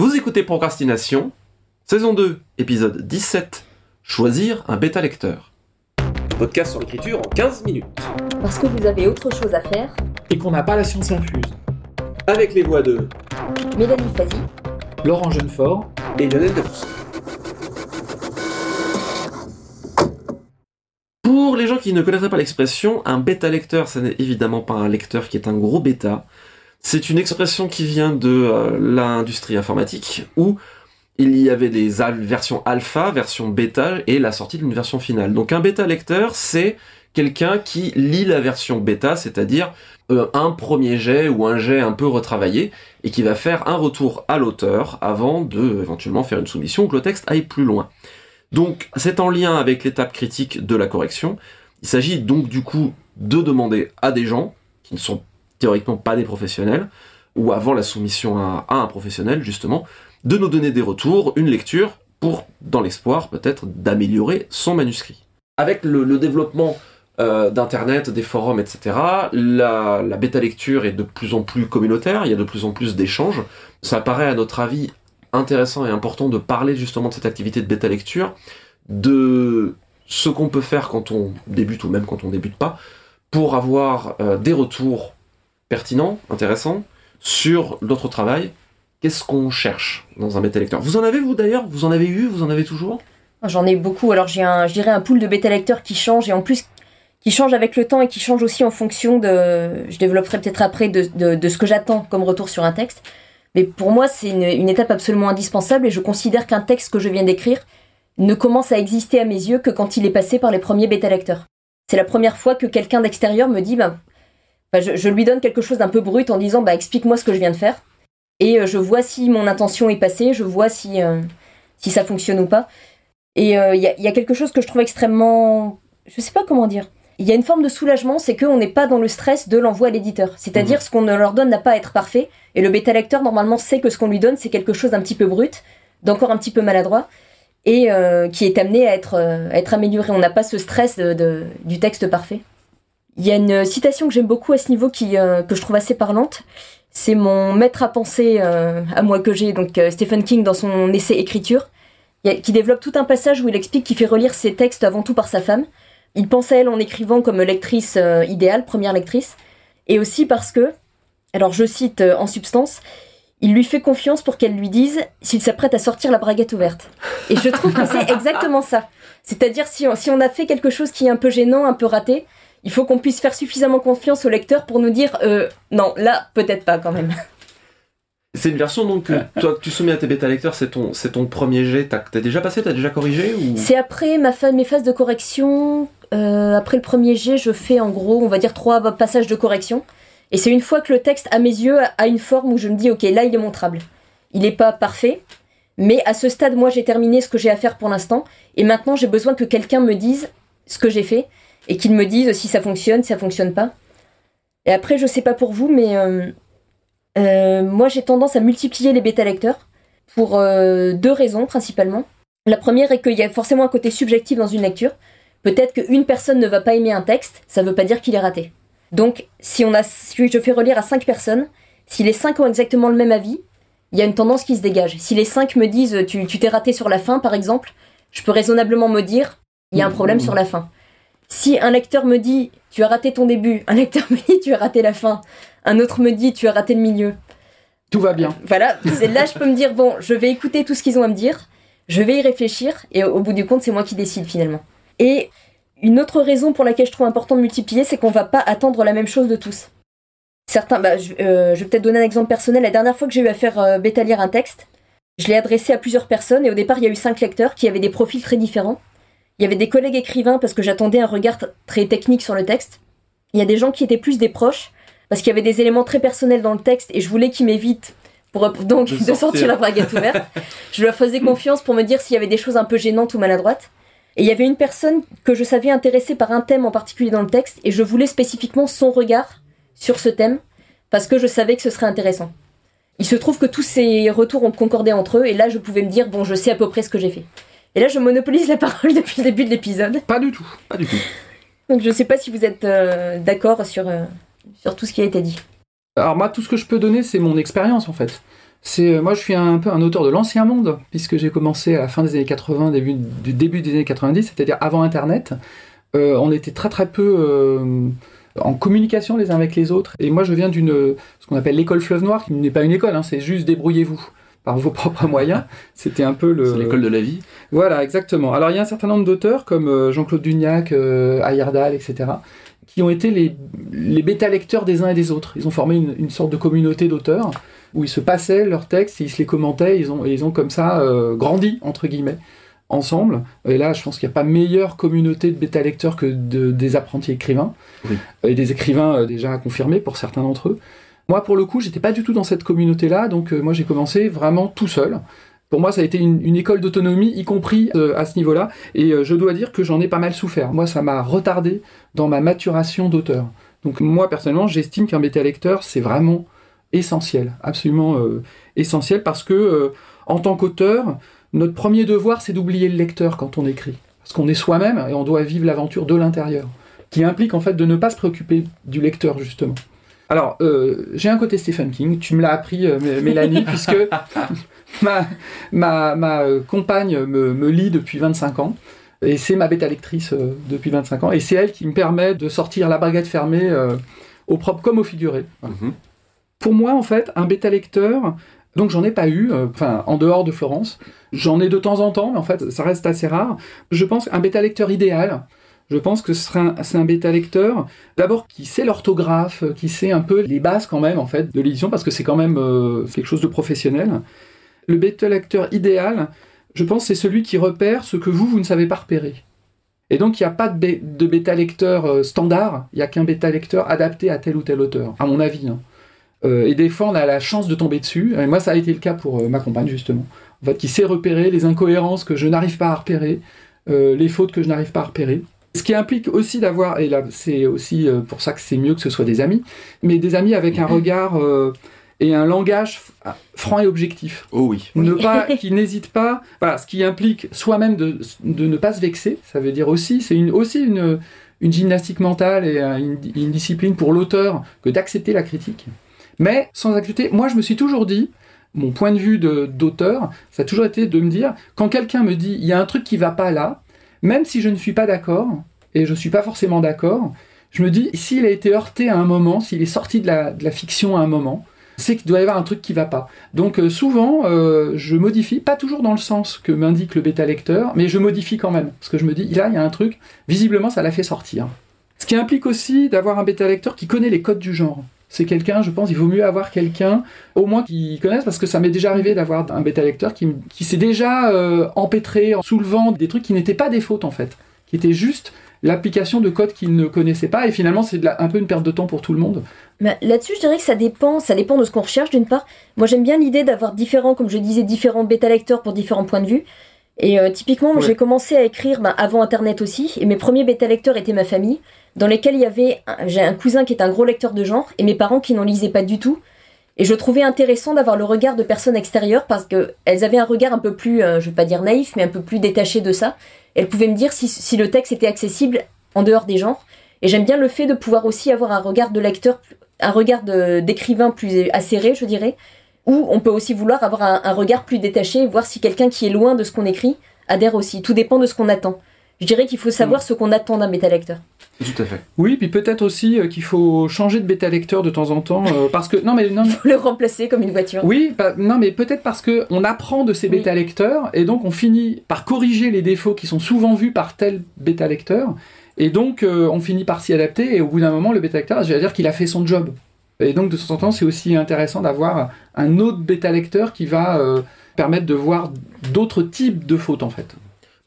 Vous écoutez Procrastination, saison 2, épisode 17, Choisir un bêta lecteur. Podcast sur l'écriture en 15 minutes. Parce que vous avez autre chose à faire. Et qu'on n'a pas la science infuse. Avec les voix de Mélanie Fazi, Laurent Jeunefort et Lionel Debrousse. Pour les gens qui ne connaîtraient pas l'expression, un bêta lecteur, ce n'est évidemment pas un lecteur qui est un gros bêta. C'est une expression qui vient de euh, l'industrie informatique où il y avait des versions alpha, version bêta et la sortie d'une version finale. Donc un bêta lecteur, c'est quelqu'un qui lit la version bêta, c'est-à-dire euh, un premier jet ou un jet un peu retravaillé et qui va faire un retour à l'auteur avant de éventuellement faire une soumission ou que le texte aille plus loin. Donc c'est en lien avec l'étape critique de la correction. Il s'agit donc du coup de demander à des gens qui ne sont théoriquement pas des professionnels ou avant la soumission à, un professionnel justement de nous donner des retours, une lecture pour dans l'espoir peut-être d'améliorer son manuscrit. Avec le, développement euh, d'internet, des forums, etc. La, la bêta lecture est de plus en plus communautaire, il y a de plus en plus d'échanges. Ça paraît à notre avis intéressant et important de parler justement de cette activité de bêta lecture, de ce qu'on peut faire quand on débute ou même quand on débute pas, pour avoir euh, des retours pertinents, intéressants, sur notre travail. Qu'est-ce qu'on cherche dans un bêta lecteur? Vous en avez vous d'ailleurs? Vous en avez eu? Vous en avez toujours? J'en ai beaucoup. Alors j'ai un, je dirais un pool de bêta lecteurs qui change et en plus qui change avec le temps et qui change aussi en fonction de. Je développerai peut-être après de, de, ce que j'attends comme retour sur un texte. Mais pour moi, c'est une, étape absolument indispensable et je considère qu'un texte que je viens d'écrire ne commence à exister à mes yeux que quand il est passé par les premiers bêta lecteurs. C'est la première fois que quelqu'un d'extérieur me dit, bah, je, je lui donne quelque chose d'un peu brut en disant, bah, explique-moi ce que je viens de faire. Et euh, je vois si mon intention est passée, je vois si, euh, si ça fonctionne ou pas. Et il euh, y, a, y, a, quelque chose que je trouve extrêmement... Je sais pas comment dire. Il y a une forme de soulagement, c'est qu'on n'est pas dans le stress de l'envoi à l'éditeur. C'est-à-dire mmh. ce qu'on leur donne n'a pas à être parfait. Et le bêta lecteur, normalement, sait que ce qu'on lui donne, c'est quelque chose d'un petit peu brut, d'encore un petit peu maladroit, et euh, qui est amené à être, à être amélioré. On n'a pas ce stress de, de, du texte parfait. Il y a une citation que j'aime beaucoup à ce niveau qui, euh, que je trouve assez parlante. C'est mon maître à penser euh, à moi que j'ai, donc Stephen King, dans son essai Écriture qui développe tout un passage où il explique qu'il fait relire ses textes avant tout par sa femme. Il pense à elle en écrivant comme lectrice euh, idéale, première lectrice, et aussi parce que, alors je cite euh, en substance, il lui fait confiance pour qu'elle lui dise s'il s'apprête à sortir la braguette ouverte. Et je trouve que c'est exactement ça. C'est-à-dire si on, si on a fait quelque chose qui est un peu gênant, un peu raté, il faut qu'on puisse faire suffisamment confiance au lecteur pour nous dire euh, non, là peut-être pas quand même. C'est une version donc que toi que tu soumets à tes bêta lecteurs, c'est ton c'est ton premier jet. T'as as déjà passé, t'as déjà corrigé ou? C'est après ma fa mes phases de correction. Euh, après le premier jet, je fais en gros, on va dire trois passages de correction. Et c'est une fois que le texte, à mes yeux, a une forme où je me dis ok, là il est montrable. Il n'est pas parfait, mais à ce stade, moi j'ai terminé ce que j'ai à faire pour l'instant. Et maintenant, j'ai besoin que quelqu'un me dise ce que j'ai fait et qu'il me dise si ça fonctionne, si ça fonctionne pas. Et après, je sais pas pour vous, mais euh, euh, moi, j'ai tendance à multiplier les bêta lecteurs pour euh, deux raisons principalement. La première est qu'il y a forcément un côté subjectif dans une lecture. Peut-être qu'une personne ne va pas aimer un texte, ça veut pas dire qu'il est raté. Donc, si on a, si je fais relire à cinq personnes, si les cinq ont exactement le même avis, il y a une tendance qui se dégage. Si les cinq me disent tu t'es raté sur la fin, par exemple, je peux raisonnablement me dire il y a un problème sur la fin. Si un lecteur me dit tu as raté ton début, un lecteur me dit tu as raté la fin, un autre me dit tu as raté le milieu. Tout va bien. Voilà, c'est là je peux me dire bon, je vais écouter tout ce qu'ils ont à me dire, je vais y réfléchir et au bout du compte, c'est moi qui décide finalement. Et une autre raison pour laquelle je trouve important de multiplier, c'est qu'on va pas attendre la même chose de tous. Certains, bah, je, euh, je vais peut-être donner un exemple personnel. La dernière fois que j'ai eu à faire euh, bêta lire un texte, je l'ai adressé à plusieurs personnes et au départ il y a eu cinq lecteurs qui avaient des profils très différents. Il y avait des collègues écrivains parce que j'attendais un regard très technique sur le texte. Il y a des gens qui étaient plus des proches parce qu'il y avait des éléments très personnels dans le texte et je voulais qu'ils m'évitent pour donc de sortir. de sortir la braguette ouverte. je leur faisais confiance pour me dire s'il y avait des choses un peu gênantes ou maladroites. Et il y avait une personne que je savais intéressée par un thème en particulier dans le texte et je voulais spécifiquement son regard sur ce thème parce que je savais que ce serait intéressant. Il se trouve que tous ces retours ont concordé entre eux et là je pouvais me dire bon je sais à peu près ce que j'ai fait. Et là je monopolise la parole depuis le début de l'épisode. Pas du tout, pas du tout. Donc je sais pas si vous êtes euh, d'accord sur, euh, sur tout ce qui a été dit. Alors moi tout ce que je peux donner c'est mon expérience en fait. C'est euh, moi je suis un, peu un auteur de l'ancien monde puisque j'ai commencé à la fin des années 80, début du début des années 90, c'est-à-dire avant Internet. Euh, on était très très peu en communication les uns avec les autres. Et moi je viens d'une ce qu'on appelle l'école Fleuve Noir, qui n'est pas une école, hein, c'est juste débrouillez-vous par vos propres moyens. C'était un peu le. C'est l'école de la vie. Voilà, exactement. Alors il y a un certain nombre d'auteurs comme Jean-Claude Dugnac, Ayerdal, etc qui ont été les, les bêta-lecteurs des uns et des autres. Ils ont formé une, une sorte de communauté d'auteurs où ils se passaient leurs textes, ils se les commentaient, ils ont, ils ont comme ça euh, grandi, entre guillemets, ensemble. Et là, je pense qu'il n'y a pas meilleure communauté de bêta-lecteurs que de, des apprentis écrivains, Oui. et des écrivains euh, déjà confirmés pour certains d'entre eux. Moi, pour le coup, j'étais pas du tout dans cette communauté-là, donc euh, moi j'ai commencé vraiment tout seul. Pour moi, ça a été une, école d'autonomie, y compris euh, à ce niveau-là, et euh, je dois dire que j'en ai pas mal souffert. Moi, ça m'a retardé dans ma maturation d'auteur. Donc moi, personnellement, j'estime qu'un bêta-lecteur, c'est vraiment essentiel, absolument essentiel, parce que en tant qu'auteur, notre premier devoir, c'est d'oublier le lecteur quand on écrit. Parce qu'on est soi-même et on doit vivre l'aventure de l'intérieur, qui implique en fait de ne pas se préoccuper du lecteur, justement. Alors, euh, j'ai un côté Stephen King, tu me l'as appris, euh, Mé- Mélanie, puisque ma, ma, ma euh, compagne me, me lit depuis 25 ans. Et c'est ma bêta lectrice euh, depuis 25 ans. Et c'est elle qui me permet de sortir la baguette fermée au propre comme au figuré. Mhm. Pour moi, en fait, un bêta lecteur, donc j'en ai pas eu, enfin, en dehors de Florence. J'en ai de temps en temps, mais en fait, ça reste assez rare. Je pense qu'un bêta lecteur idéal, je pense que c'est un bêta lecteur, d'abord qui sait l'orthographe, qui sait un peu les bases quand même, en fait, de l'édition, parce que c'est quand même euh, quelque chose de professionnel. Le bêta lecteur idéal, je pense, c'est celui qui repère ce que vous, vous ne savez pas repérer. Et donc, il n'y a pas de, bêta lecteur euh, standard, il n'y a qu'un bêta lecteur adapté à tel ou tel auteur, à mon avis. hein. Euh, et des fois, on a la chance de tomber dessus. Et moi, ça a été le cas pour ma compagne, justement. En qui sait repérer les incohérences que je n'arrive pas à repérer, les fautes que je n'arrive pas à repérer. Ce qui implique aussi d'avoir, et là, c'est aussi euh, pour ça que c'est mieux que ce soit des amis, mais des amis avec un regard euh, et un langage f- franc et objectif Oh oui. ne pas, qui n'hésite pas, voilà, ce qui implique soi-même de, de ne pas se vexer, ça veut dire aussi, c'est une, aussi une, une gymnastique mentale et euh, une, une discipline pour l'auteur que d'accepter la critique. Mais sans accepter, moi je me suis toujours dit, mon point de vue de- d'auteur, ça a toujours été de me dire, quand quelqu'un me dit, il y a un truc qui va pas là, même si je ne suis pas d'accord, et je suis pas forcément d'accord, je me dis, s'il a été heurté à un moment, s'il est sorti de la, fiction à un moment, c'est qu'il doit y avoir un truc qui va pas. Donc euh, souvent, euh, je modifie, pas toujours dans le sens que m'indique le bêta lecteur, mais je modifie quand même. Parce que je me dis, là, il y a un truc, visiblement, ça l'a fait sortir. Ce qui implique aussi d'avoir un bêta lecteur qui connaît les codes du genre. C'est quelqu'un, je pense, il vaut mieux avoir quelqu'un, au moins qui connaisse, parce que ça m'est déjà arrivé d'avoir un bêta lecteur qui, qui s'est déjà euh, empêtré en soulevant des trucs qui n'étaient pas des fautes, en fait. Qui étaient juste l'application de codes qu'il ne connaissait pas, et finalement, c'est un peu une perte de temps pour tout le monde. Là-dessus, je dirais que ça dépend, ça dépend de ce qu'on recherche d'une part. Moi, j'aime bien l'idée d'avoir différents, comme je disais, différents bêta-lecteurs pour différents points de vue. Et euh, typiquement, Ouais. j'ai commencé à écrire ben, avant Internet aussi, et mes premiers bêta-lecteurs étaient ma famille, dans lesquels il y avait, j'ai un cousin qui est un gros lecteur de genre, et mes parents qui n'en lisaient pas du tout. Et je trouvais intéressant d'avoir le regard de personnes extérieures parce que elles avaient un regard un peu plus, euh, je vais pas dire naïf, mais un peu plus détaché de ça. Elles pouvaient me dire si, si le texte était accessible en dehors des genres. Et j'aime bien le fait de pouvoir aussi avoir un regard de lecteur, un regard d'écrivain plus acéré, je dirais, ou on peut aussi vouloir avoir un, un regard plus détaché, voir si quelqu'un qui est loin de ce qu'on écrit adhère aussi. Tout dépend de ce qu'on attend. Je dirais qu'il faut savoir ce qu'on attend d'un bêta-lecteur. Tout à fait. Oui, puis peut-être aussi euh, qu'il faut changer de bêta lecteur de temps en temps, euh, parce que non mais non, Faut le remplacer comme une voiture. oui, pas- non mais peut-être parce que on apprend de ces Oui. bêta lecteurs et donc on finit par corriger les défauts qui sont souvent vus par tel bêta lecteur et donc euh, on finit par s'y adapter et au bout d'un moment le bêta lecteur, j'allais dire qu'il a fait son job. Et donc de temps en temps, c'est aussi intéressant d'avoir un autre bêta lecteur qui va euh, permettre de voir d'autres types de fautes en fait.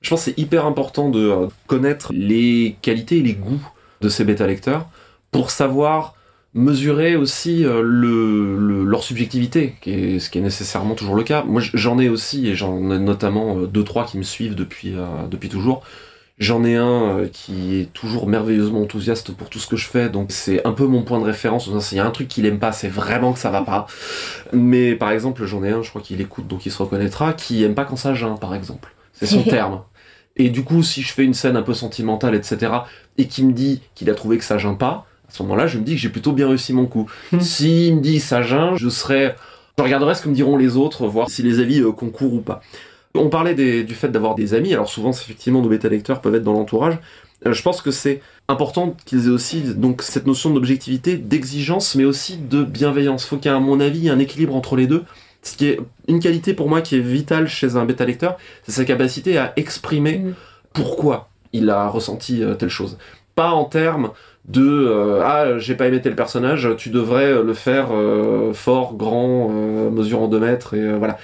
Je pense que c'est hyper important de euh, connaître les qualités et les goûts de ces bêta-lecteurs pour savoir mesurer aussi euh, le, le- leur subjectivité, ce qui est nécessairement toujours le cas. Moi, j'en ai aussi, et j'en ai notamment deux, trois qui me suivent depuis, depuis toujours. J'en ai un euh, qui est toujours merveilleusement enthousiaste pour tout ce que je fais, donc c'est un peu mon point de référence. S'il y a un truc qu'il aime pas, c'est vraiment que ça va pas. Mais par exemple, j'en ai un, je crois qu'il écoute, donc il se reconnaîtra, qui aime pas quand ça geint, par exemple. C'est son terme. Et du coup, si je fais une scène un peu sentimentale, etc., et qu'il me dit qu'il a trouvé que ça geint pas, à ce moment-là, je me dis que j'ai plutôt bien réussi mon coup. Hmm. S'il me dit ça geint, je serais Je regarderai ce que me diront les autres, voir si les avis euh, concourent ou pas. On parlait du fait d'avoir des amis, alors souvent effectivement nos bêta lecteurs peuvent être dans l'entourage. Euh, je pense que c'est important qu'ils aient aussi donc cette notion d'objectivité, d'exigence, mais aussi de bienveillance. Faut qu'il y ait à mon avis un équilibre entre les deux. Ce qui est une qualité pour moi qui est vitale chez un bêta lecteur, c'est sa capacité à exprimer Mm. pourquoi il a ressenti euh, telle chose. Pas en termes de euh, ah j'ai pas aimé tel personnage, tu devrais le faire euh, fort, grand, euh, mesurant 2 mètres et voilà.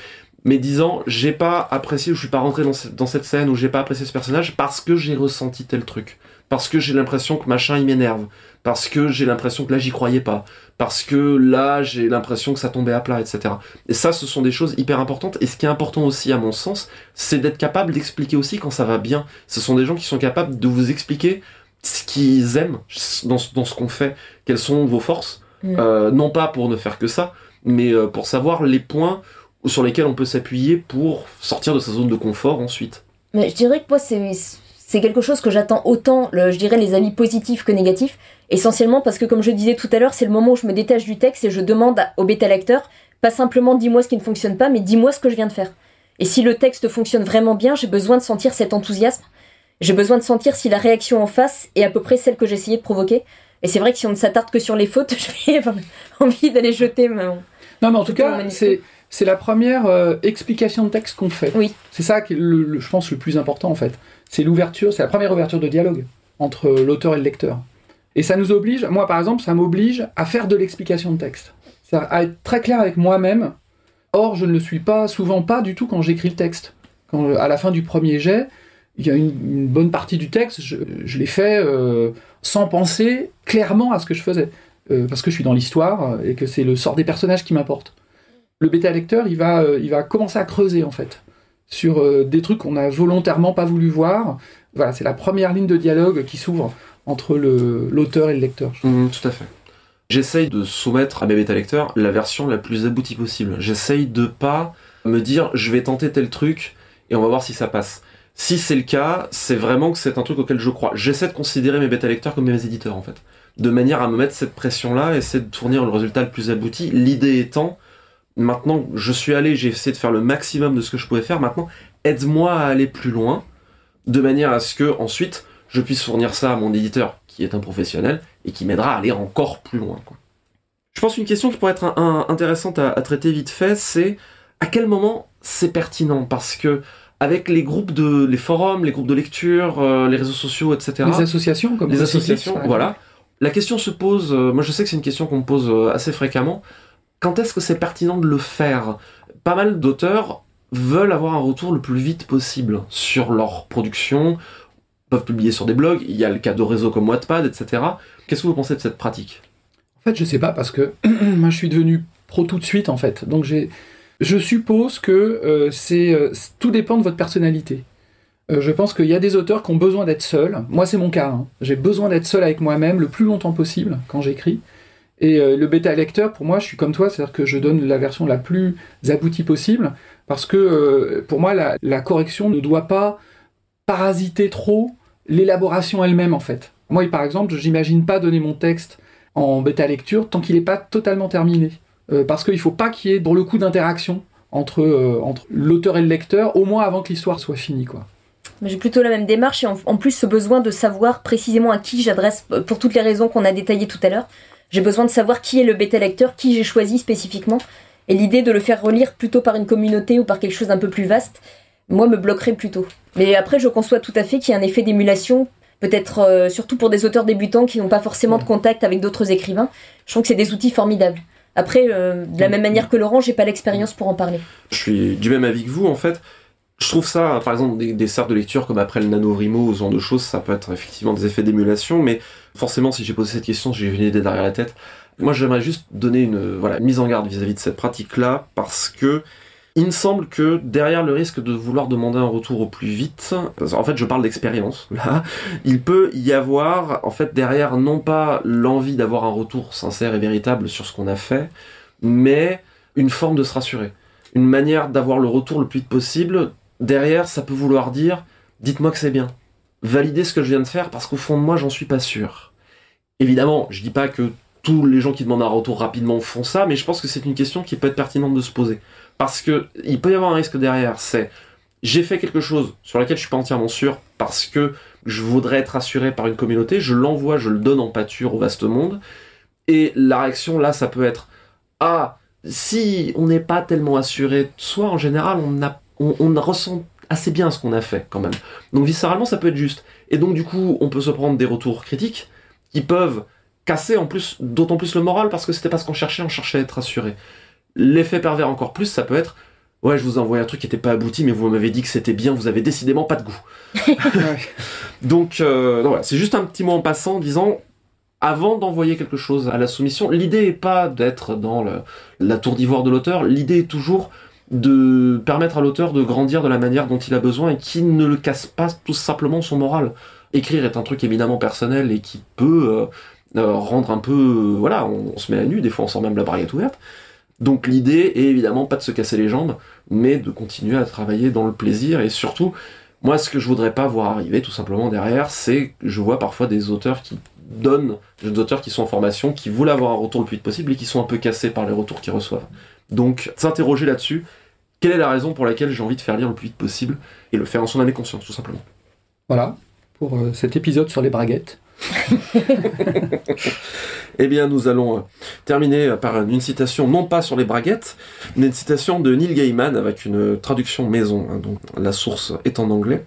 Mais disant j'ai pas apprécié ou je suis pas rentré dans, cette- dans cette scène ou j'ai pas apprécié ce personnage parce que j'ai ressenti tel truc, parce que j'ai l'impression que machin il m'énerve, parce que j'ai l'impression que là j'y croyais pas, parce que là j'ai l'impression que ça tombait à plat, etc. Et ça ce sont des choses hyper importantes et ce qui est important aussi à mon sens c'est d'être capable d'expliquer aussi quand ça va bien. Ce sont des gens qui sont capables de vous expliquer ce qu'ils aiment dans, ce- dans ce qu'on fait, quelles sont vos forces, Mm. Euh, non pas pour ne faire que ça, mais euh, pour savoir les points sur lesquels on peut s'appuyer pour sortir de sa zone de confort ensuite. Mais je dirais que moi, c'est c'est quelque chose que j'attends autant, le- je dirais, les avis positifs que négatifs. Essentiellement parce que, comme je disais tout à l'heure, c'est le moment où je me détache du texte et je demande au bêta lecteur, pas simplement dis-moi ce qui ne fonctionne pas, mais dis-moi ce que je viens de faire. Et si le texte fonctionne vraiment bien, j'ai besoin de sentir cet enthousiasme. J'ai besoin de sentir si la réaction en face est à peu près celle que j'essayais de provoquer. Et c'est vrai que si on ne s'attarde que sur les fautes, je vais avoir envie d'aller jeter mon... Non, mais en tout cas, c'est c'est la première euh, explication de texte qu'on fait. Oui. C'est ça qui est, le, le- je pense, le plus important en fait. C'est l'ouverture, c'est la première ouverture de dialogue entre euh, l'auteur et le lecteur. Et ça nous oblige, moi par exemple, ça m'oblige à faire de l'explication de texte. À être très clair avec moi-même. Or, je ne le suis pas, souvent pas du tout quand j'écris le texte. Quand, euh, à la fin du premier jet, il y a une, une bonne partie du texte, je, je l'ai fait euh, sans penser clairement à ce que je faisais. Euh, parce que je suis dans l'histoire et que c'est le sort des personnages qui m'importe. Le bêta lecteur, il va, euh, il va commencer à creuser en fait sur euh, des trucs qu'on a volontairement pas voulu voir. Voilà, c'est la première ligne de dialogue qui s'ouvre entre l'auteur et le lecteur. Mhm, tout à fait. J'essaye de soumettre à mes bêta lecteurs la version la plus aboutie possible. J'essaye de pas me dire je vais tenter tel truc et on va voir si ça passe. Si c'est le cas, c'est vraiment que c'est un truc auquel je crois. J'essaie de considérer mes bêta lecteurs comme mes éditeurs en fait. De manière à me mettre cette pression-là, essayer de fournir le résultat le plus abouti. L'idée étant, maintenant je suis allé, j'ai essayé de faire le maximum de ce que je pouvais faire. Maintenant, aide-moi à aller plus loin, de manière à ce que ensuite je puisse fournir ça à mon éditeur, qui est un professionnel, et qui m'aidera à aller encore plus loin. quoi. Je pense qu'une question qui pourrait être un- un- intéressante à, à traiter vite fait, c'est à quel moment c'est pertinent? Parce que avec les groupes de, les forums, les groupes de lecture, euh, les réseaux sociaux, etc. Les associations comme les associations, voilà. La question se pose, euh, moi je sais que c'est une question qu'on me pose euh, assez fréquemment, quand est-ce que c'est pertinent de le faire? Pas mal d'auteurs veulent avoir un retour le plus vite possible sur leur production, peuvent publier sur des blogs, il y a le cas de réseaux comme Wattpad, etc. Qu'est-ce que vous pensez de cette pratique? En fait, je sais pas parce que moi je suis devenu pro tout de suite en fait. Donc je suppose que euh, c'est euh, tout dépend de votre personnalité. Euh, je pense qu'il y a des auteurs qui ont besoin d'être seuls. Moi, c'est mon cas. hein. J'ai besoin d'être seul avec moi-même le plus longtemps possible quand j'écris. Et euh, le bêta lecteur, pour moi, je suis comme toi, c'est-à-dire que je donne la version la plus aboutie possible, parce que euh, pour moi, la, correction ne doit pas parasiter trop l'élaboration elle-même, en fait. Moi, par exemple, j'imagine pas donner mon texte en bêta lecture tant qu'il n'est pas totalement terminé. Euh, parce qu'il ne faut pas qu'il y ait, pour le coup, d'interaction entre, entre l'auteur et le lecteur, au moins avant que l'histoire soit finie, quoi. J'ai plutôt la même démarche et en, plus ce besoin de savoir précisément à qui j'adresse, pour toutes les raisons qu'on a détaillées tout à l'heure. J'ai besoin de savoir qui est le bêta lecteur, qui j'ai choisi spécifiquement. Et l'idée de le faire relire plutôt par une communauté ou par quelque chose d'un peu plus vaste, moi me bloquerait plutôt. Mais après, je conçois tout à fait qu'il y a un effet d'émulation, peut-être euh, surtout pour des auteurs débutants qui n'ont pas forcément de contact avec d'autres écrivains. Je trouve que c'est des outils formidables. Après, euh, de la même manière que Laurent, j'ai pas l'expérience pour en parler. Je suis du même avis que vous, en fait. Je trouve ça, par exemple, des, des cercles de lecture comme après le nanovrimo ou ce genre de choses, ça peut être effectivement des effets d'émulation, mais forcément, si j'ai posé cette question, j'ai une idée derrière la tête. Moi, j'aimerais juste donner une, voilà, une mise en garde vis-à-vis de cette pratique-là, parce que il me semble que derrière le risque de vouloir demander un retour au plus vite, en fait, je parle d'expérience, là, il peut y avoir, en fait, derrière, non pas l'envie d'avoir un retour sincère et véritable sur ce qu'on a fait, mais une forme de se rassurer. Une manière d'avoir le retour le plus vite possible. Derrière, ça peut vouloir dire, dites-moi que c'est bien. Validez ce que je viens de faire parce qu'au fond de moi, j'en suis pas sûr. Évidemment, je dis pas que tous les gens qui demandent un retour rapidement font ça, mais je pense que c'est une question qui peut être pertinente de se poser. Parce que il peut y avoir un risque derrière, c'est j'ai fait quelque chose sur laquelle je suis pas entièrement sûr parce que je voudrais être assuré par une communauté, je l'envoie, je le donne en pâture au vaste monde, et la réaction là, ça peut être ah si on n'est pas tellement assuré, soit en général on, a, on, on ressent assez bien ce qu'on a fait quand même. Donc viscéralement ça peut être juste. Et donc du coup on peut se prendre des retours critiques qui peuvent casser en plus, d'autant plus le moral parce que c'était pas ce qu'on cherchait, on cherchait à être assuré. L'effet pervers encore plus, ça peut être Ouais, je vous ai envoyé un truc qui était pas abouti, mais vous m'avez dit que c'était bien, vous avez décidément pas de goût. donc, euh, donc voilà, c'est juste un petit mot en passant en disant avant d'envoyer quelque chose à la soumission, l'idée est pas d'être dans le, la tour d'ivoire de l'auteur, l'idée est toujours de permettre à l'auteur de grandir de la manière dont il a besoin et qui ne le casse pas tout simplement son moral. Écrire est un truc éminemment personnel et qui peut euh, euh, rendre un peu... euh, voilà, on, se met à nu, des fois on sent même la barrière ouverte. Donc l'idée est évidemment pas de se casser les jambes, mais de continuer à travailler dans le plaisir et surtout, moi ce que je voudrais pas voir arriver tout simplement derrière, c'est que je vois parfois des auteurs qui donnent, des auteurs qui sont en formation, qui voulaient avoir un retour le plus vite possible et qui sont un peu cassés par les retours qu'ils reçoivent. Donc s'interroger là-dessus, quelle est la raison pour laquelle j'ai envie de faire lire le plus vite possible et le faire en son âme et conscience tout simplement. Voilà, pour euh, cet épisode sur les braguettes. Eh bien, nous allons euh, terminer par une citation, non pas sur les braguettes, mais une citation de Neil Gaiman avec une traduction maison, hein, donc la source est en anglais.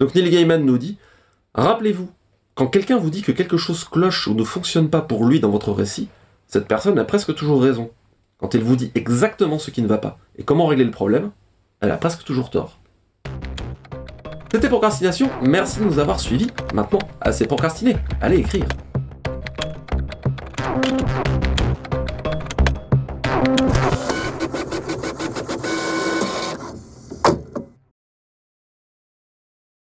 Donc Neil Gaiman nous dit Rappelez-vous, quand quelqu'un vous dit que quelque chose cloche ou ne fonctionne pas pour lui dans votre récit, cette personne a presque toujours raison. Quand elle vous dit exactement ce qui ne va pas et comment régler le problème, elle a presque toujours tort. C'était Procrastination, merci de nous avoir suivis. Maintenant, assez procrastiné, allez écrire.